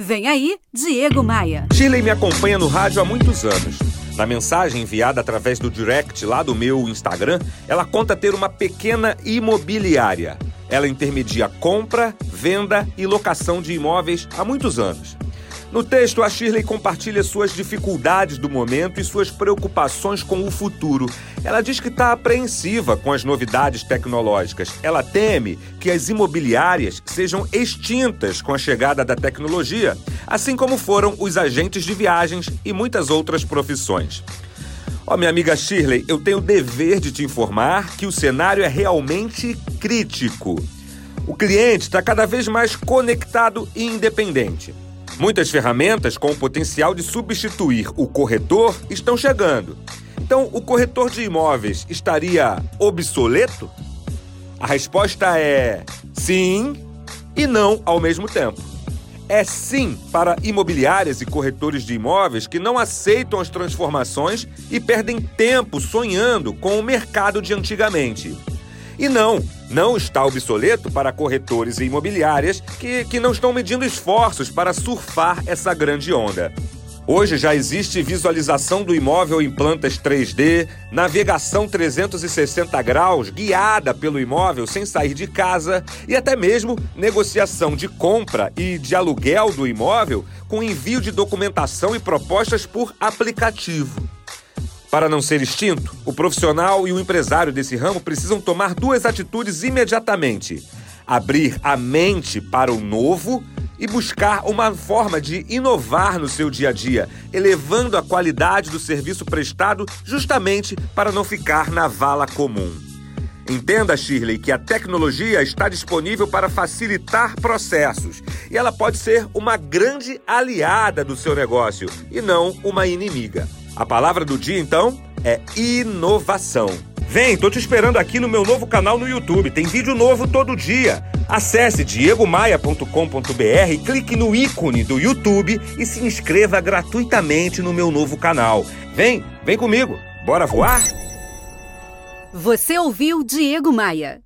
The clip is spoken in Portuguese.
Vem aí, Diego Maia. Shirley me acompanha no rádio há muitos anos. Na mensagem enviada através do direct lá do meu Instagram, ela conta ter uma pequena imobiliária. Ela intermedia compra, venda e locação de imóveis há muitos anos. No texto, a Shirley compartilha suas dificuldades do momento e suas preocupações com o futuro. Ela diz que está apreensiva com as novidades tecnológicas. Ela teme que as imobiliárias sejam extintas com a chegada da tecnologia, assim como foram os agentes de viagens e muitas outras profissões. Ó, oh, minha amiga Shirley, eu tenho o dever de te informar que o cenário é realmente crítico. O cliente está cada vez mais conectado e independente. Muitas ferramentas com o potencial de substituir o corretor estão chegando. Então, o corretor de imóveis estaria obsoleto? A resposta é sim e não ao mesmo tempo. É sim para imobiliárias e corretores de imóveis que não aceitam as transformações e perdem tempo sonhando com o mercado de antigamente. E não, não está obsoleto para corretores e imobiliárias que, que não estão medindo esforços para surfar essa grande onda. Hoje já existe visualização do imóvel em plantas 3D, navegação 360 graus guiada pelo imóvel sem sair de casa e até mesmo negociação de compra e de aluguel do imóvel com envio de documentação e propostas por aplicativo. Para não ser extinto, o profissional e o empresário desse ramo precisam tomar duas atitudes imediatamente: abrir a mente para o novo e buscar uma forma de inovar no seu dia a dia, elevando a qualidade do serviço prestado justamente para não ficar na vala comum. Entenda, Shirley, que a tecnologia está disponível para facilitar processos e ela pode ser uma grande aliada do seu negócio e não uma inimiga. A palavra do dia, então, é inovação. Vem, tô te esperando aqui no meu novo canal no YouTube. Tem vídeo novo todo dia. Acesse diegomaia.com.br, clique no ícone do YouTube e se inscreva gratuitamente no meu novo canal. Vem, vem comigo. Bora voar? Você ouviu Diego Maia.